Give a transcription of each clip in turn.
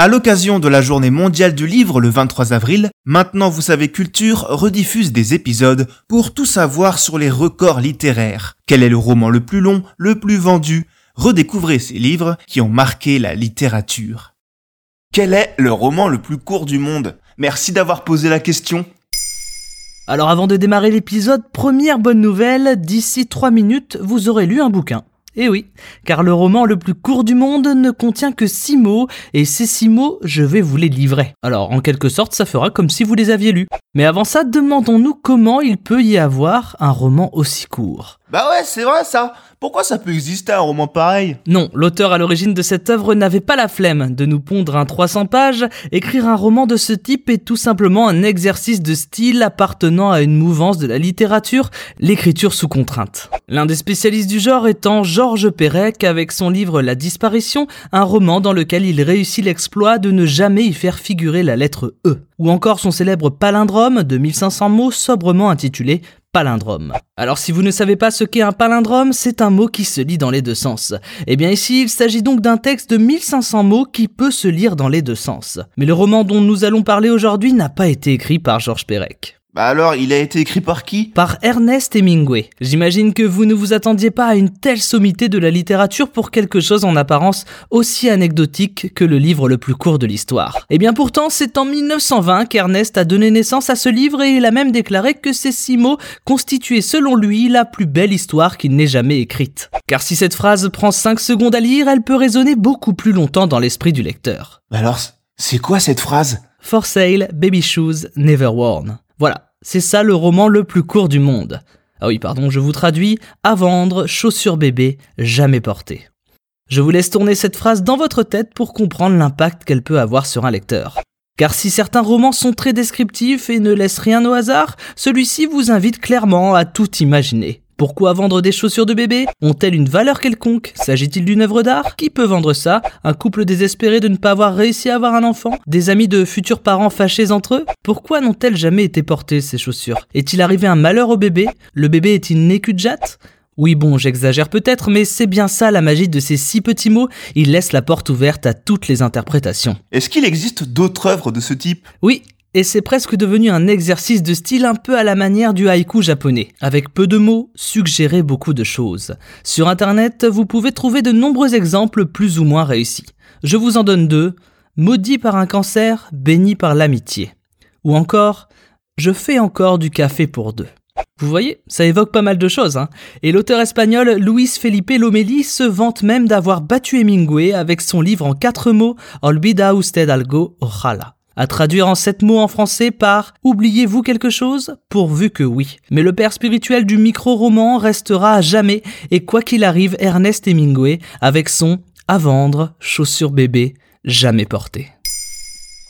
À l'occasion de la journée mondiale du livre le 23 avril, Maintenant vous savez culture rediffuse des épisodes pour tout savoir sur les records littéraires. Quel est le roman le plus long, le plus vendu? Redécouvrez ces livres qui ont marqué la littérature. Quel est le roman le plus court du monde? Merci d'avoir posé la question. Alors avant de démarrer l'épisode, première bonne nouvelle, d'ici 3 minutes, vous aurez lu un bouquin. Eh oui, car le roman le plus court du monde ne contient que 6 mots, et ces 6 mots, je vais vous les livrer. Alors en quelque sorte, ça fera comme si vous les aviez lus. Mais avant ça, demandons-nous comment il peut y avoir un roman aussi court. Bah ouais, c'est vrai ça. Pourquoi ça peut exister un roman pareil? Non, l'auteur à l'origine de cette œuvre n'avait pas la flemme de nous pondre un 300 pages. Écrire un roman de ce type est tout simplement un exercice de style appartenant à une mouvance de la littérature, l'écriture sous contrainte. L'un des spécialistes du genre étant Georges Perec avec son livre La disparition, un roman dans lequel il réussit l'exploit de ne jamais y faire figurer la lettre E. Ou encore son célèbre palindrome de 1500 mots sobrement intitulé palindrome. Alors si vous ne savez pas ce qu'est un palindrome, c'est un mot qui se lit dans les deux sens. Eh bien ici, il s'agit donc d'un texte de 1500 mots qui peut se lire dans les deux sens. Mais le roman dont nous allons parler aujourd'hui n'a pas été écrit par Georges Perec. Bah alors, il a été écrit par qui? Par Ernest Hemingway. J'imagine que vous ne vous attendiez pas à une telle sommité de la littérature pour quelque chose en apparence aussi anecdotique que le livre le plus court de l'histoire. Et eh bien pourtant, c'est en 1920 qu'Ernest a donné naissance à ce livre et il a même déclaré que ces six mots constituaient selon lui la plus belle histoire qu'il n'ait jamais écrite. Car si cette phrase prend 5 secondes à lire, elle peut résonner beaucoup plus longtemps dans l'esprit du lecteur. alors, c'est quoi cette phrase? For sale, baby shoes, never worn. Voilà, c'est ça le roman le plus court du monde. Ah oui, pardon, je vous traduis à vendre, chaussures bébé, jamais portées. Je vous laisse tourner cette phrase dans votre tête pour comprendre l'impact qu'elle peut avoir sur un lecteur. Car si certains romans sont très descriptifs et ne laissent rien au hasard, celui-ci vous invite clairement à tout imaginer. Pourquoi vendre des chaussures de bébé Ont-elles une valeur quelconque S'agit-il d'une œuvre d'art Qui peut vendre ça Un couple désespéré de ne pas avoir réussi à avoir un enfant Des amis de futurs parents fâchés entre eux Pourquoi n'ont-elles jamais été portées ces chaussures Est-il arrivé un malheur au bébé Le bébé est-il né cul de jatte oui bon, j'exagère peut-être, mais c'est bien ça la magie de ces six petits mots, il laisse la porte ouverte à toutes les interprétations. Est-ce qu'il existe d'autres œuvres de ce type? Oui, et c'est presque devenu un exercice de style un peu à la manière du haïku japonais. Avec peu de mots, suggérer beaucoup de choses. Sur internet, vous pouvez trouver de nombreux exemples plus ou moins réussis. Je vous en donne deux. Maudit par un cancer, béni par l'amitié. Ou encore, je fais encore du café pour deux. Vous voyez, ça évoque pas mal de choses. Hein Et l'auteur espagnol Luis Felipe Lomeli se vante même d'avoir battu Hemingway avec son livre en quatre mots Olvida usted algo, ojalá à traduire en sept mots en français par Oubliez-vous quelque chose? Pourvu que oui. Mais le père spirituel du micro-roman restera à jamais, et quoi qu'il arrive, Ernest Hemingway, avec son À vendre, chaussures bébé, jamais porté.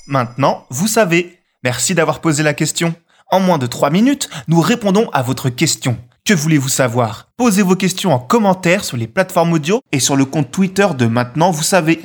Maintenant, vous savez. Merci d'avoir posé la question. En moins de trois minutes, nous répondons à votre question. Que voulez-vous savoir? Posez vos questions en commentaire sur les plateformes audio et sur le compte Twitter de Maintenant, vous savez.